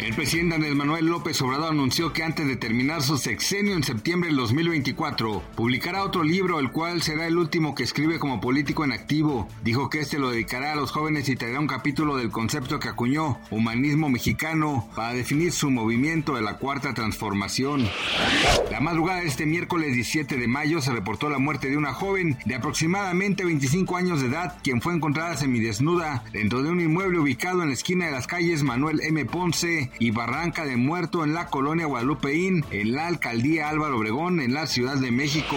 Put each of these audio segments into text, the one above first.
El presidente Andrés Manuel López Obrador anunció que antes de terminar su sexenio en septiembre del 2024, publicará otro libro, el cual será el último que escribe como político en activo. Dijo que este lo dedicará a los jóvenes y traerá un capítulo del concepto que acuñó, humanismo mexicano, para definir su movimiento de la cuarta transformación. La madrugada de este miércoles 17 de mayo se reportó la muerte de una joven de aproximadamente 25 años de edad, quien fue encontrada semidesnuda dentro de un inmueble ubicado en la esquina de las calles Manuel M. Ponce y Barranca de Muerto en la colonia Guadalupeín, en la alcaldía Álvaro Obregón, en la Ciudad de México.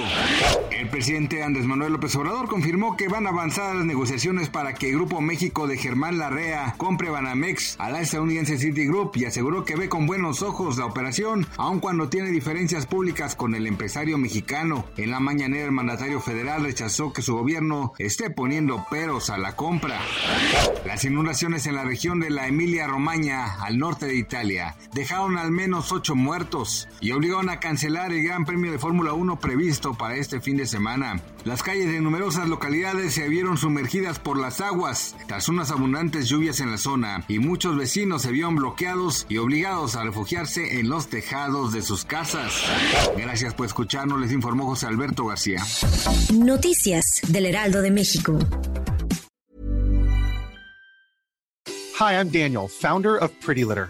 El presidente Andrés Manuel López Obrador confirmó que van a avanzar las negociaciones para que el Grupo México de Germán Larrea compre Banamex a la estadounidense Citigroup y aseguró que ve con buenos ojos la operación, aun cuando tiene diferencias públicas con el empresario mexicano. En la mañanera el mandatario federal rechazó que su gobierno esté poniendo peros a la compra. Las inundaciones en la región de la Emilia Romagna, al norte de Italia, dejaron al menos ocho muertos y obligaron a cancelar el Gran Premio de Fórmula 1 previsto para este fin de semana. Las calles de numerosas localidades se vieron sumergidas por las aguas tras unas abundantes lluvias en la zona y muchos vecinos se vieron bloqueados y obligados a refugiarse en los tejados de sus casas. Gracias por escucharnos, les informó José Alberto García. Noticias del Heraldo de México. Hi, I'm Daniel, founder of Pretty Litter.